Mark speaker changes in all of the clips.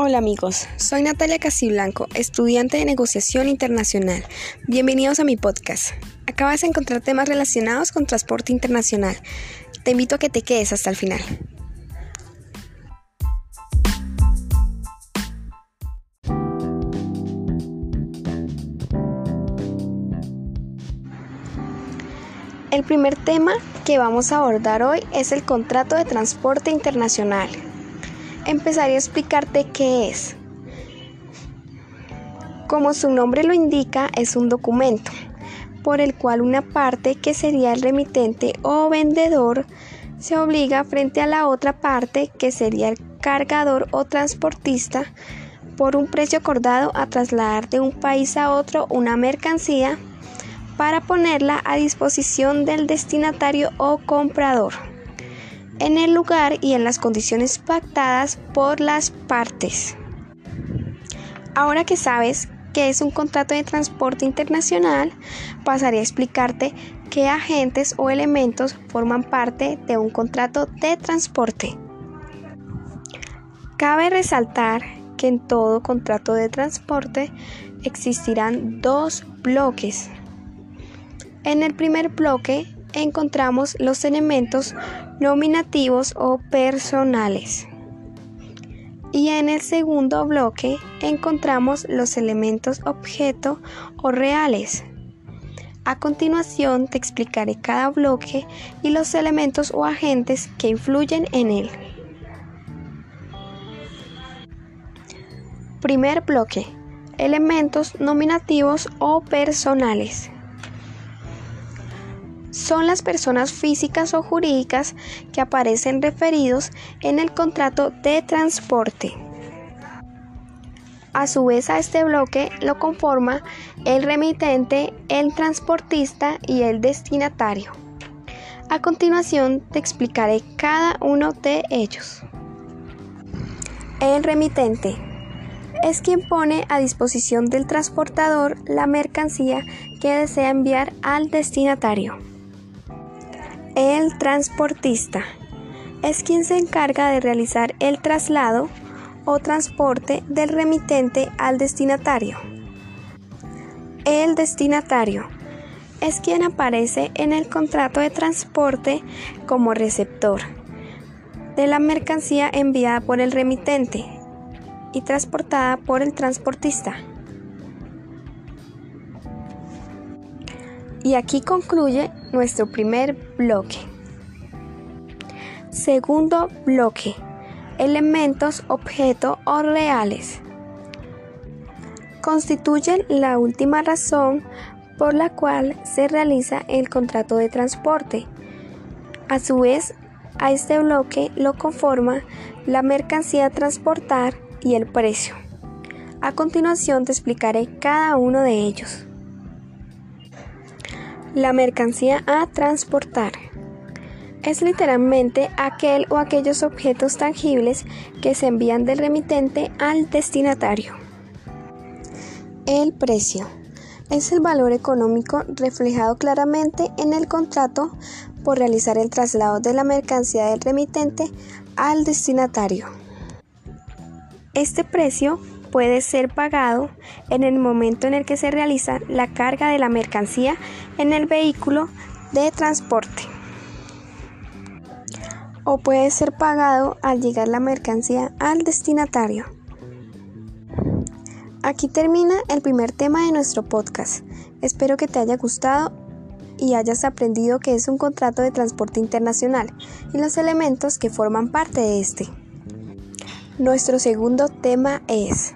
Speaker 1: Hola amigos, soy Natalia Casiblanco, estudiante de negociación internacional. Bienvenidos a mi podcast. Acabas de encontrar temas relacionados con transporte internacional. Te invito a que te quedes hasta el final. El primer tema que vamos a abordar hoy es el contrato de transporte internacional empezaré a explicarte qué es. Como su nombre lo indica, es un documento por el cual una parte, que sería el remitente o vendedor, se obliga frente a la otra parte, que sería el cargador o transportista, por un precio acordado a trasladar de un país a otro una mercancía para ponerla a disposición del destinatario o comprador en el lugar y en las condiciones pactadas por las partes. Ahora que sabes qué es un contrato de transporte internacional, pasaré a explicarte qué agentes o elementos forman parte de un contrato de transporte. Cabe resaltar que en todo contrato de transporte existirán dos bloques. En el primer bloque encontramos los elementos nominativos o personales. Y en el segundo bloque encontramos los elementos objeto o reales. A continuación te explicaré cada bloque y los elementos o agentes que influyen en él. Primer bloque. Elementos nominativos o personales son las personas físicas o jurídicas que aparecen referidos en el contrato de transporte. A su vez a este bloque lo conforma el remitente, el transportista y el destinatario. A continuación te explicaré cada uno de ellos. El remitente es quien pone a disposición del transportador la mercancía que desea enviar al destinatario. El transportista es quien se encarga de realizar el traslado o transporte del remitente al destinatario. El destinatario es quien aparece en el contrato de transporte como receptor de la mercancía enviada por el remitente y transportada por el transportista. Y aquí concluye nuestro primer bloque. Segundo bloque. Elementos, objeto o reales. Constituyen la última razón por la cual se realiza el contrato de transporte. A su vez, a este bloque lo conforma la mercancía a transportar y el precio. A continuación te explicaré cada uno de ellos. La mercancía a transportar es literalmente aquel o aquellos objetos tangibles que se envían del remitente al destinatario. El precio es el valor económico reflejado claramente en el contrato por realizar el traslado de la mercancía del remitente al destinatario. Este precio puede ser pagado en el momento en el que se realiza la carga de la mercancía en el vehículo de transporte o puede ser pagado al llegar la mercancía al destinatario. Aquí termina el primer tema de nuestro podcast. Espero que te haya gustado y hayas aprendido que es un contrato de transporte internacional y los elementos que forman parte de este. Nuestro segundo tema es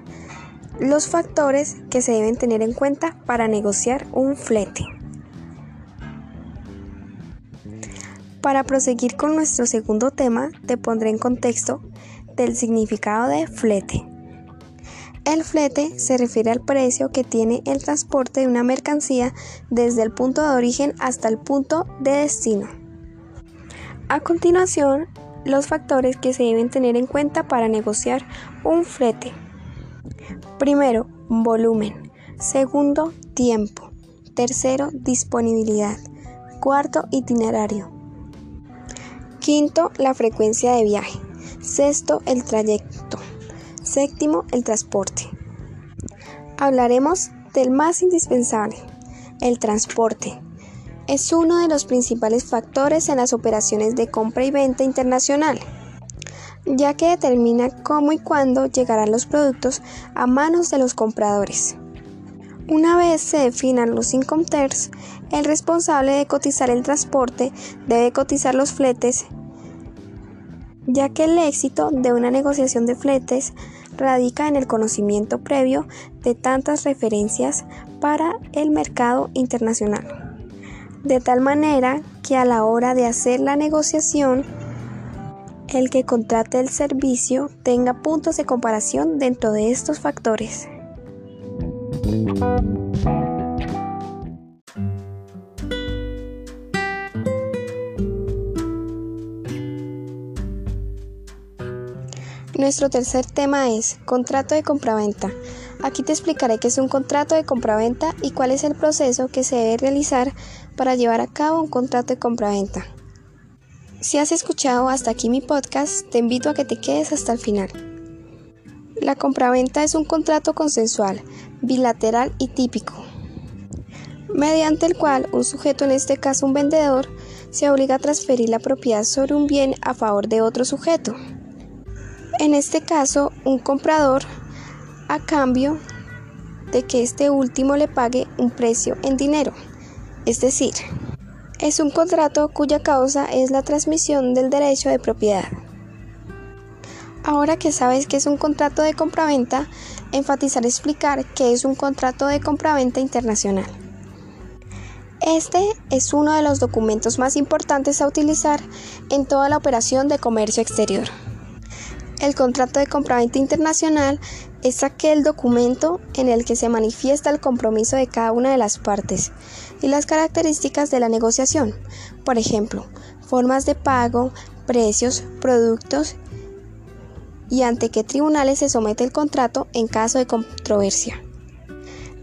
Speaker 1: los factores que se deben tener en cuenta para negociar un flete. Para proseguir con nuestro segundo tema, te pondré en contexto del significado de flete. El flete se refiere al precio que tiene el transporte de una mercancía desde el punto de origen hasta el punto de destino. A continuación, los factores que se deben tener en cuenta para negociar un flete. Primero, volumen. Segundo, tiempo. Tercero, disponibilidad. Cuarto, itinerario. Quinto, la frecuencia de viaje. Sexto, el trayecto. Séptimo, el transporte. Hablaremos del más indispensable, el transporte. Es uno de los principales factores en las operaciones de compra y venta internacional, ya que determina cómo y cuándo llegarán los productos a manos de los compradores. Una vez se definan los incoterms, el responsable de cotizar el transporte debe cotizar los fletes, ya que el éxito de una negociación de fletes radica en el conocimiento previo de tantas referencias para el mercado internacional. De tal manera que a la hora de hacer la negociación, el que contrate el servicio tenga puntos de comparación dentro de estos factores. Nuestro tercer tema es contrato de compraventa. Aquí te explicaré qué es un contrato de compraventa y cuál es el proceso que se debe realizar para llevar a cabo un contrato de compraventa. Si has escuchado hasta aquí mi podcast, te invito a que te quedes hasta el final. La compraventa es un contrato consensual, bilateral y típico, mediante el cual un sujeto, en este caso un vendedor, se obliga a transferir la propiedad sobre un bien a favor de otro sujeto. En este caso, un comprador a cambio de que este último le pague un precio en dinero. Es decir, es un contrato cuya causa es la transmisión del derecho de propiedad. Ahora que sabes que es un contrato de compraventa, enfatizar explicar que es un contrato de compraventa internacional. Este es uno de los documentos más importantes a utilizar en toda la operación de comercio exterior. El contrato de compraventa internacional es aquel documento en el que se manifiesta el compromiso de cada una de las partes y las características de la negociación, por ejemplo, formas de pago, precios, productos y ante qué tribunales se somete el contrato en caso de controversia.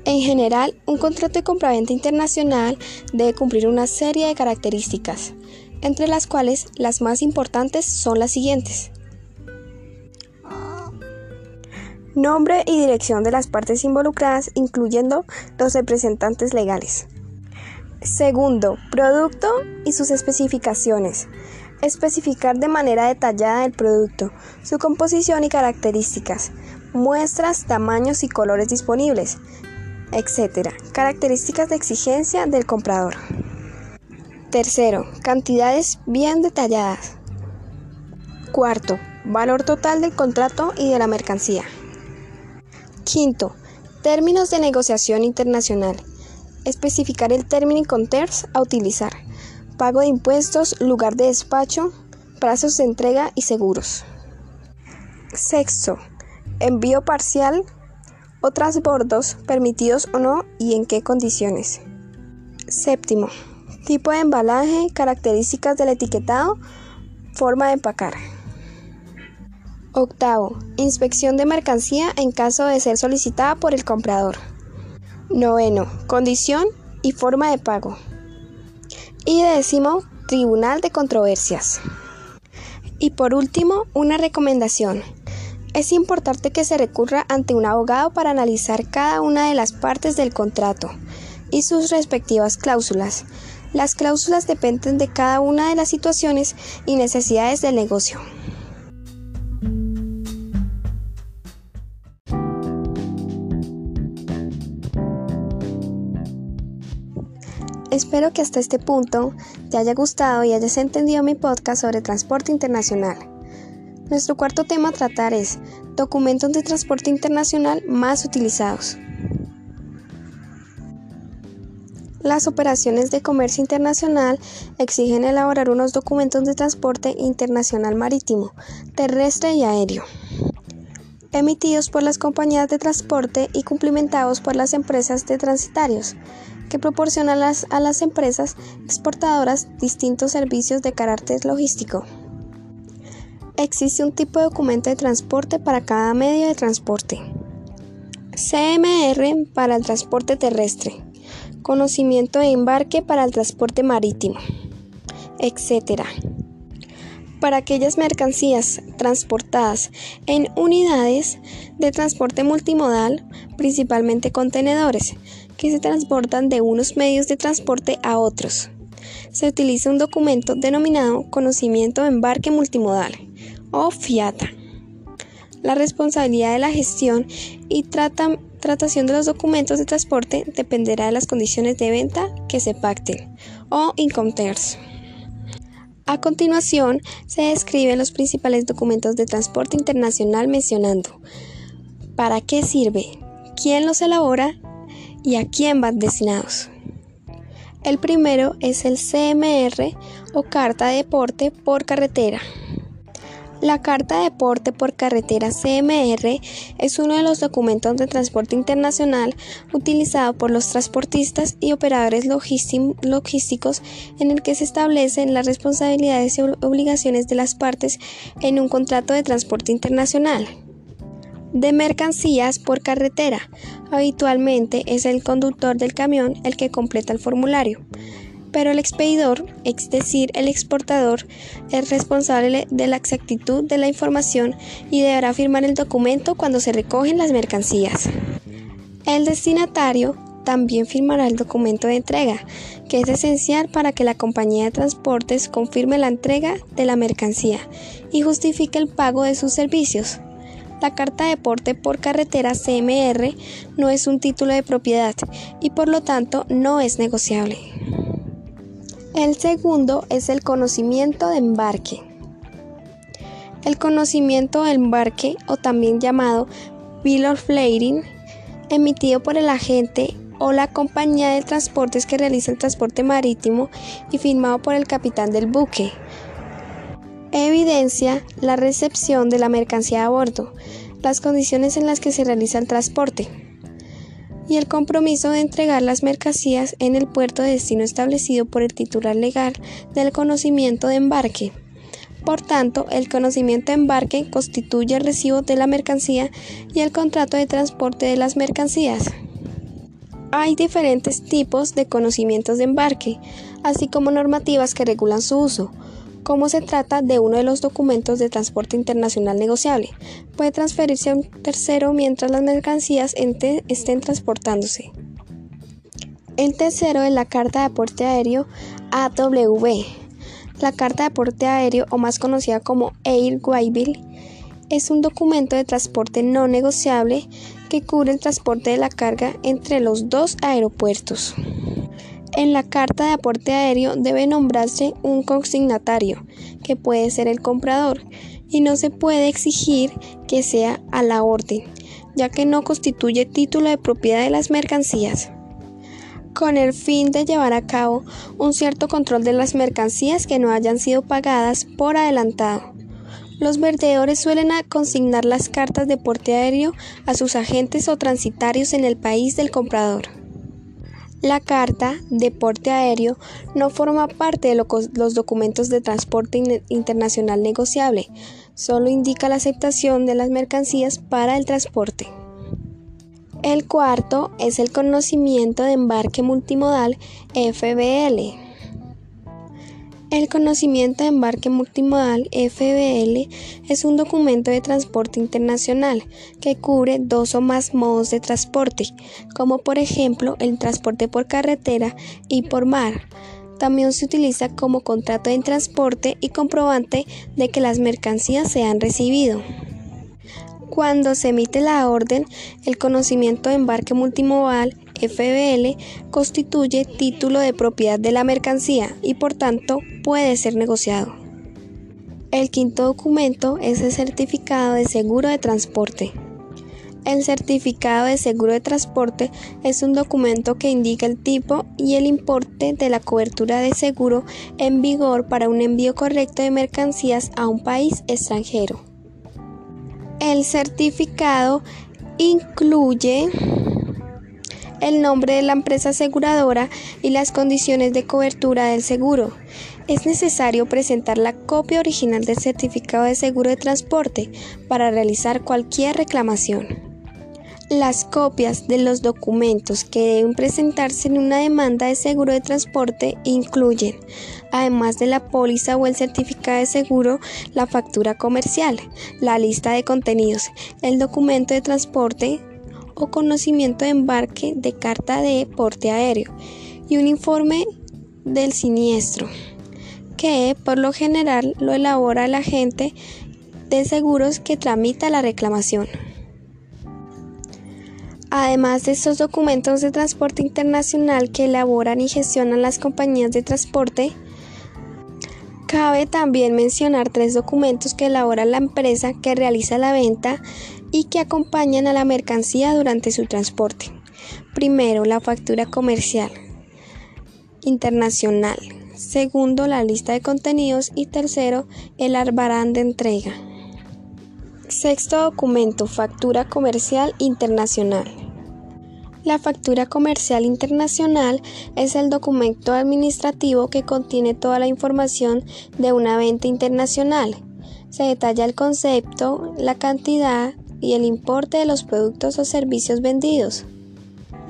Speaker 1: En general, un contrato de compraventa internacional debe cumplir una serie de características, entre las cuales las más importantes son las siguientes. Nombre y dirección de las partes involucradas, incluyendo los representantes legales. Segundo, producto y sus especificaciones. Especificar de manera detallada el producto, su composición y características, muestras, tamaños y colores disponibles, etc. Características de exigencia del comprador. Tercero, cantidades bien detalladas. Cuarto, valor total del contrato y de la mercancía. Quinto, términos de negociación internacional. Especificar el término Incoterms a utilizar. Pago de impuestos, lugar de despacho, plazos de entrega y seguros. Sexto, envío parcial o transbordos permitidos o no y en qué condiciones. Séptimo, tipo de embalaje, características del etiquetado, forma de empacar. Octavo, inspección de mercancía en caso de ser solicitada por el comprador. Noveno, condición y forma de pago. Y décimo, tribunal de controversias. Y por último, una recomendación. Es importante que se recurra ante un abogado para analizar cada una de las partes del contrato y sus respectivas cláusulas. Las cláusulas dependen de cada una de las situaciones y necesidades del negocio. Espero que hasta este punto te haya gustado y hayas entendido mi podcast sobre transporte internacional. Nuestro cuarto tema a tratar es documentos de transporte internacional más utilizados. Las operaciones de comercio internacional exigen elaborar unos documentos de transporte internacional marítimo, terrestre y aéreo, emitidos por las compañías de transporte y cumplimentados por las empresas de transitarios que proporciona las, a las empresas exportadoras distintos servicios de carácter logístico. Existe un tipo de documento de transporte para cada medio de transporte. CMR para el transporte terrestre, conocimiento de embarque para el transporte marítimo, etc. para aquellas mercancías transportadas en unidades de transporte multimodal, principalmente contenedores, que se transportan de unos medios de transporte a otros. Se utiliza un documento denominado Conocimiento de Embarque Multimodal o FIATA. La responsabilidad de la gestión y tratación de los documentos de transporte dependerá de las condiciones de venta que se pacten o Incoterms. A continuación, se describen los principales documentos de transporte internacional mencionando para qué sirve, quién los elabora y a quién van destinados. El primero es el CMR o Carta de Deporte por Carretera. La Carta de Porte por Carretera CMR es uno de los documentos de transporte internacional utilizado por los transportistas y operadores logísticos en el que se establecen las responsabilidades y obligaciones de las partes en un contrato de transporte internacional. De mercancías por carretera. Habitualmente es el conductor del camión el que completa el formulario pero el expedidor, es decir, el exportador, es responsable de la exactitud de la información y deberá firmar el documento cuando se recogen las mercancías. El destinatario también firmará el documento de entrega, que es esencial para que la compañía de transportes confirme la entrega de la mercancía y justifique el pago de sus servicios. La carta de porte por carretera CMR no es un título de propiedad y por lo tanto no es negociable. El segundo es el conocimiento de embarque. El conocimiento de embarque, o también llamado Bill of Lading, emitido por el agente o la compañía de transportes que realiza el transporte marítimo y firmado por el capitán del buque. Evidencia la recepción de la mercancía a bordo, las condiciones en las que se realiza el transporte, y el compromiso de entregar las mercancías en el puerto de destino establecido por el titular legal del conocimiento de embarque. Por tanto, el conocimiento de embarque constituye el recibo de la mercancía y el contrato de transporte de las mercancías. Hay diferentes tipos de conocimientos de embarque, así como normativas que regulan su uso. Como se trata de uno de los documentos de transporte internacional negociable, puede transferirse a un tercero mientras las mercancías estén transportándose. El tercero es la Carta de Aporte Aéreo AWB. La Carta de Aporte Aéreo, o más conocida como Air Waybill, es un documento de transporte no negociable que cubre el transporte de la carga entre los dos aeropuertos. En la carta de aporte aéreo debe nombrarse un consignatario, que puede ser el comprador, y no se puede exigir que sea a la orden, ya que no constituye título de propiedad de las mercancías con el fin de llevar a cabo un cierto control de las mercancías que no hayan sido pagadas por adelantado. Los verdeadores suelen consignar las cartas de porte aéreo a sus agentes o transitarios en el país del comprador. La carta de porte aéreo no forma parte de los documentos de transporte internacional negociable, solo indica la aceptación de las mercancías para el transporte. El cuarto es el conocimiento de embarque multimodal FBL. El conocimiento de embarque multimodal FBL es un documento de transporte internacional que cubre dos o más modos de transporte, como por ejemplo el transporte por carretera y por mar. También se utiliza como contrato de transporte y comprobante de que las mercancías se han recibido. Cuando se emite la orden, el conocimiento de embarque multimodal FBL constituye título de propiedad de la mercancía y por tanto puede ser negociado. El quinto documento es el certificado de seguro de transporte. El certificado de seguro de transporte es un documento que indica el tipo y el importe de la cobertura de seguro en vigor para un envío correcto de mercancías a un país extranjero. El certificado incluye el nombre de la empresa aseguradora y las condiciones de cobertura del seguro. Es necesario presentar la copia original del certificado de seguro de transporte para realizar cualquier reclamación. Las copias de los documentos que deben presentarse en una demanda de seguro de transporte incluyen, además de la póliza o el certificado de seguro, la factura comercial, la lista de contenidos, el documento de transporte o conocimiento de embarque de carta de porte aéreo y un informe del siniestro, que por lo general lo elabora el agente de seguros que tramita la reclamación. Además de estos documentos de transporte internacional que elaboran y gestionan las compañías de transporte, cabe también mencionar tres documentos que elabora la empresa que realiza la venta y que acompañan a la mercancía durante su transporte. Primero, la factura comercial internacional. Segundo, la lista de contenidos. Y tercero, el arbarán de entrega. Sexto documento, factura comercial internacional. La factura comercial internacional es el documento administrativo que contiene toda la información de una venta internacional. Se detalla el concepto, la cantidad y el importe de los productos o servicios vendidos,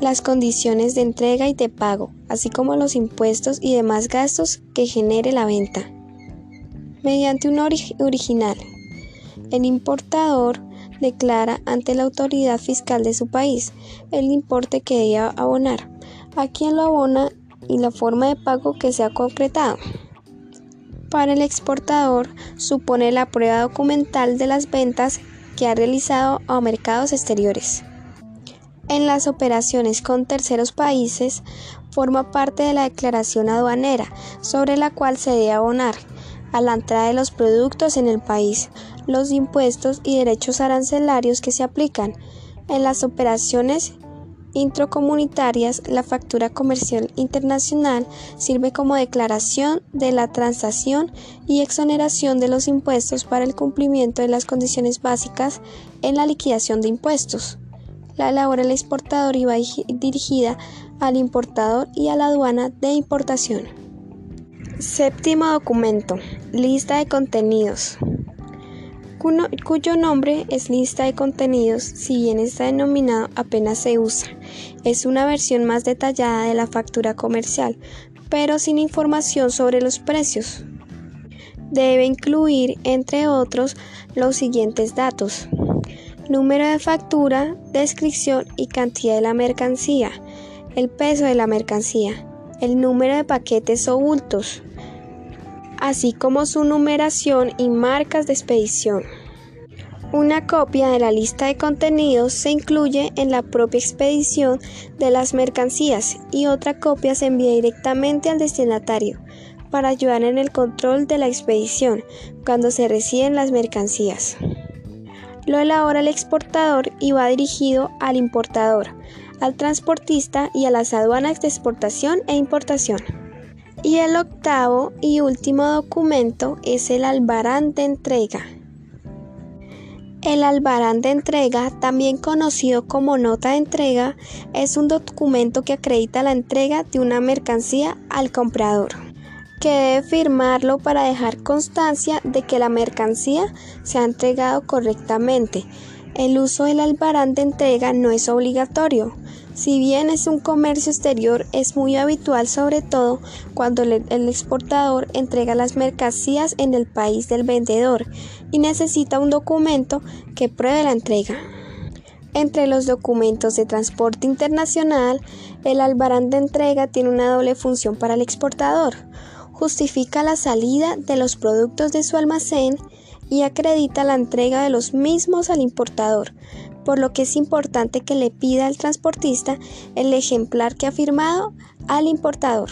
Speaker 1: las condiciones de entrega y de pago, así como los impuestos y demás gastos que genere la venta. Mediante un original. El importador declara ante la autoridad fiscal de su país el importe que debe abonar, a quien lo abona y la forma de pago que se ha concretado. Para el exportador supone la prueba documental de las ventas que ha realizado a mercados exteriores. En las operaciones con terceros países forma parte de la declaración aduanera sobre la cual se debe abonar a la entrada de los productos en el país, los impuestos y derechos arancelarios que se aplican. En las operaciones intracomunitarias, la factura comercial internacional sirve como declaración de la transacción y exoneración de los impuestos para el cumplimiento de las condiciones básicas en la liquidación de impuestos. La elabora el exportador va dirigida al importador y a la aduana de importación. Séptimo documento. Lista de contenidos. Cuyo nombre es lista de contenidos, si bien está denominado apenas se usa. Es una versión más detallada de la factura comercial, pero sin información sobre los precios. Debe incluir, entre otros, los siguientes datos. Número de factura, descripción y cantidad de la mercancía, el peso de la mercancía, el número de paquetes o bultos, así como su numeración y marcas de expedición. Una copia de la lista de contenidos se incluye en la propia expedición de las mercancías y otra copia se envía directamente al destinatario para ayudar en el control de la expedición cuando se reciben las mercancías. Lo elabora el exportador y va dirigido al importador, al transportista y a las aduanas de exportación e importación. Y el octavo y último documento es el albarán de entrega. El albarán de entrega, también conocido como nota de entrega, es un documento que acredita la entrega de una mercancía al comprador, que debe firmarlo para dejar constancia de que la mercancía se ha entregado correctamente. El uso del albarán de entrega no es obligatorio, si bien es un comercio exterior, es muy habitual sobre todo cuando el exportador entrega las mercancías en el país del vendedor y necesita un documento que pruebe la entrega. Entre los documentos de transporte internacional, el albarán de entrega tiene una doble función para el exportador. Justifica la salida de los productos de su almacén y acredita la entrega de los mismos al importador, por lo que es importante que le pida al transportista el ejemplar que ha firmado al importador.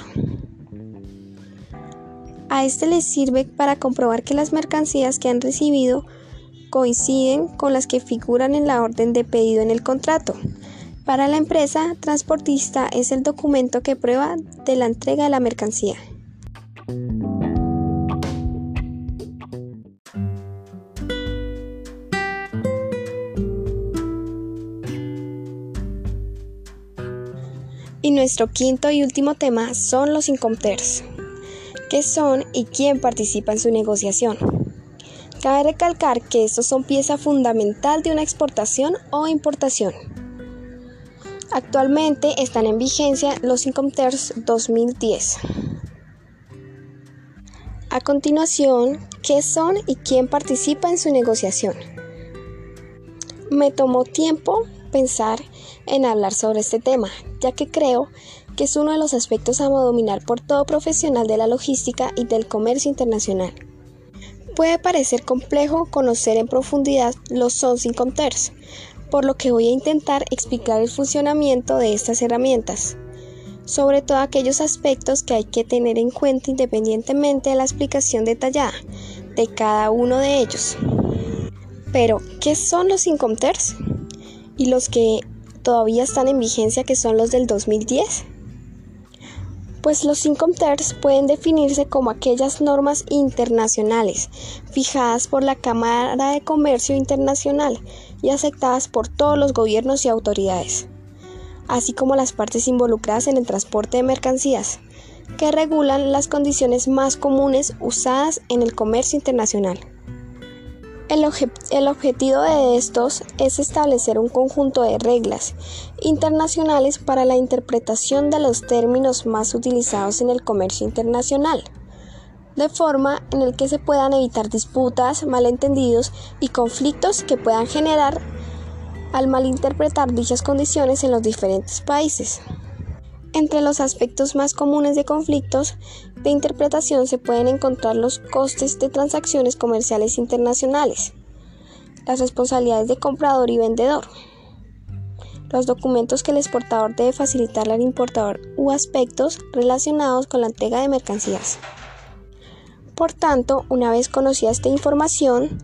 Speaker 1: A este le sirve para comprobar que las mercancías que han recibido coinciden con las que figuran en la orden de pedido en el contrato. Para la empresa transportista es el documento que prueba de la entrega de la mercancía. Y nuestro quinto y último tema son los incomters. ¿Qué son y quién participa en su negociación? Cabe recalcar que estos son pieza fundamental de una exportación o importación. Actualmente están en vigencia los Incomters 2010. A continuación, ¿qué son y quién participa en su negociación? Me tomó tiempo pensar en hablar sobre este tema, ya que creo que es uno de los aspectos a dominar por todo profesional de la logística y del comercio internacional. Puede parecer complejo conocer en profundidad los son sin Comters, por lo que voy a intentar explicar el funcionamiento de estas herramientas, sobre todo aquellos aspectos que hay que tener en cuenta independientemente de la explicación detallada de cada uno de ellos. Pero, ¿qué son los Incomters? Y los que todavía están en vigencia, que son los del 2010. Pues los Incomters pueden definirse como aquellas normas internacionales fijadas por la Cámara de Comercio Internacional y aceptadas por todos los gobiernos y autoridades, así como las partes involucradas en el transporte de mercancías, que regulan las condiciones más comunes usadas en el comercio internacional. El, objetivo de estos es establecer un conjunto de reglas internacionales para la interpretación de los términos más utilizados en el comercio internacional, de forma en el que se puedan evitar disputas, malentendidos y conflictos que puedan generar al malinterpretar dichas condiciones en los diferentes países. Entre los aspectos más comunes de conflictos de interpretación se pueden encontrar los costes de transacciones comerciales internacionales, las responsabilidades de comprador y vendedor, los documentos que el exportador debe facilitar al importador u aspectos relacionados con la entrega de mercancías. Por tanto, una vez conocida esta información,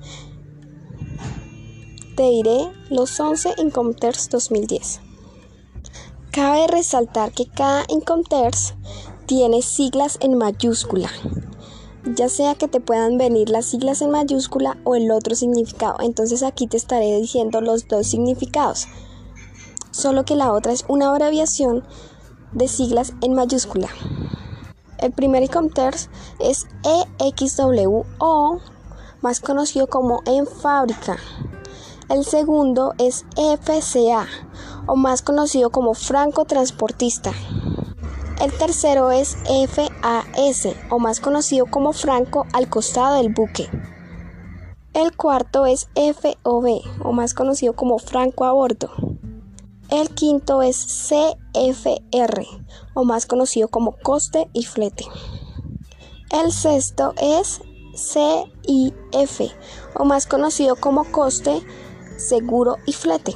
Speaker 1: te diré los 11 Incomters 2010. Cabe resaltar que cada Incomters tiene siglas en mayúscula, ya sea que te puedan venir las siglas en mayúscula o el otro significado. Entonces aquí te estaré diciendo los dos significados, solo que la otra es una abreviación de siglas en mayúscula. El primer Icomters es EXWO, más conocido como en fábrica. El segundo es FCA, o más conocido como franco transportista. El tercero es FAS, o más conocido como franco al costado del buque. El cuarto es FOB, o más conocido como franco a bordo. El quinto es CFR, o más conocido como coste y flete. El sexto es CIF, o más conocido como coste, seguro y flete.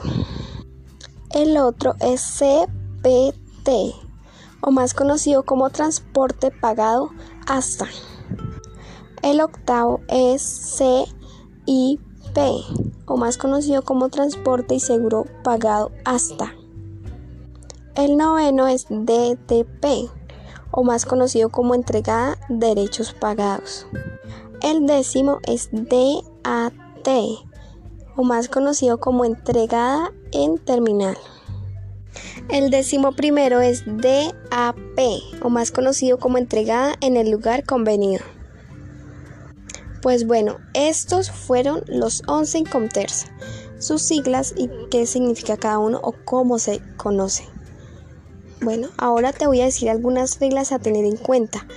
Speaker 1: El otro es CPT, o más conocido como transporte pagado hasta. El octavo es CIP, o más conocido como transporte y seguro pagado hasta. El noveno es DTP, o más conocido como entregada derechos pagados. El décimo es DAT, o más conocido como entregada en terminal. El décimo primero es DAP, o más conocido como entregada en el lugar convenido. Pues bueno, estos fueron los 11 Incomters, sus siglas y qué significa cada uno o cómo se conoce. Bueno, ahora te voy a decir algunas reglas a tener en cuenta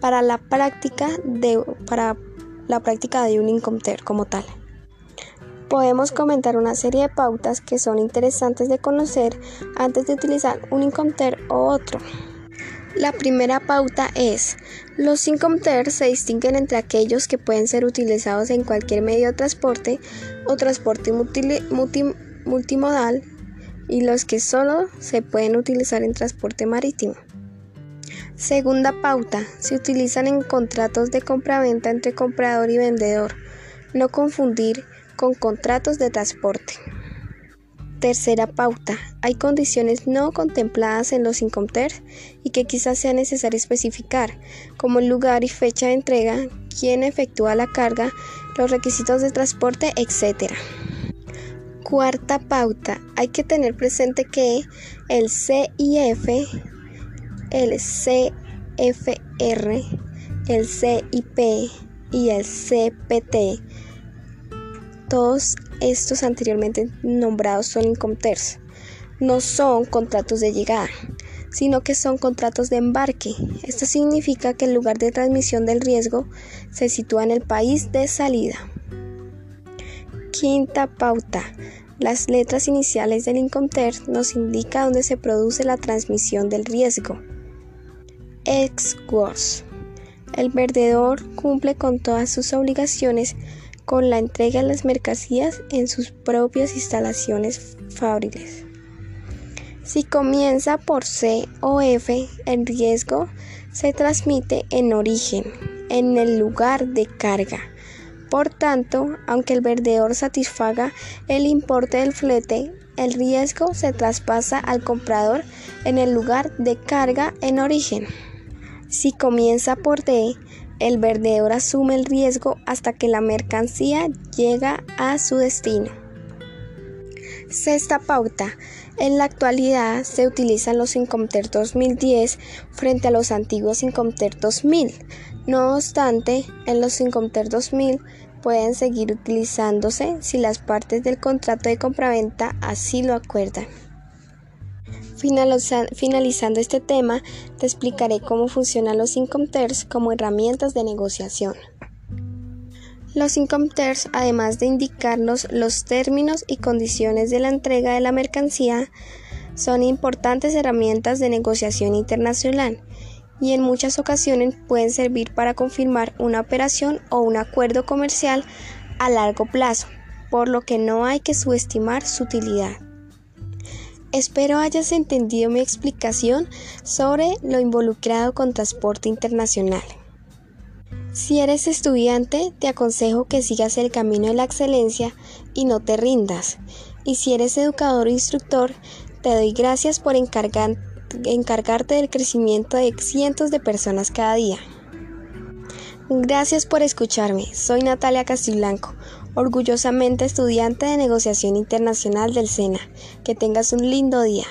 Speaker 1: para la práctica de, para la práctica de un Incomter como tal. Podemos comentar una serie de pautas que son interesantes de conocer antes de utilizar un Incomter o otro. La primera pauta es, los Incomter se distinguen entre aquellos que pueden ser utilizados en cualquier medio de transporte o transporte multimodal y los que solo se pueden utilizar en transporte marítimo. Segunda pauta, se utilizan en contratos de compraventa entre comprador y vendedor, no confundir con contratos de transporte. Tercera pauta. Hay condiciones no contempladas en los Incomter y que quizás sea necesario especificar, como el lugar y fecha de entrega, quién efectúa la carga, los requisitos de transporte, etc. Cuarta pauta. Hay que tener presente que el CIF, el CFR, el CIP y el CPT todos estos anteriormente nombrados son Incomters, no son contratos de llegada, sino que son contratos de embarque. Esto significa que el lugar de transmisión del riesgo se sitúa en el país de salida. Quinta pauta. Las letras iniciales del Incoter nos indican dónde se produce la transmisión del riesgo. ex El vendedor cumple con todas sus obligaciones con la entrega de las mercancías en sus propias instalaciones fabriles. Si comienza por C o F, el riesgo se transmite en origen, en el lugar de carga. Por tanto, aunque el vendedor satisfaga el importe del flete, el riesgo se traspasa al comprador en el lugar de carga en origen. Si comienza por D, el vendedor asume el riesgo hasta que la mercancía llega a su destino. Sexta pauta. En la actualidad se utilizan los Incomter 2010 frente a los antiguos Incomter 2000. No obstante, en los Incomter 2000 pueden seguir utilizándose si las partes del contrato de compraventa así lo acuerdan. Finalizando este tema, te explicaré cómo funcionan los Incomters como herramientas de negociación. Los Incomters, además de indicarnos los términos y condiciones de la entrega de la mercancía, son importantes herramientas de negociación internacional y en muchas ocasiones pueden servir para confirmar una operación o un acuerdo comercial a largo plazo, por lo que no hay que subestimar su utilidad. Espero hayas entendido mi explicación sobre lo involucrado con transporte internacional. Si eres estudiante, te aconsejo que sigas el camino de la excelencia y no te rindas. Y si eres educador o instructor, te doy gracias por encargarte del crecimiento de cientos de personas cada día. Gracias por escucharme. Soy Natalia Castiblanco orgullosamente estudiante de negociación internacional del SENA. Que tengas un lindo día.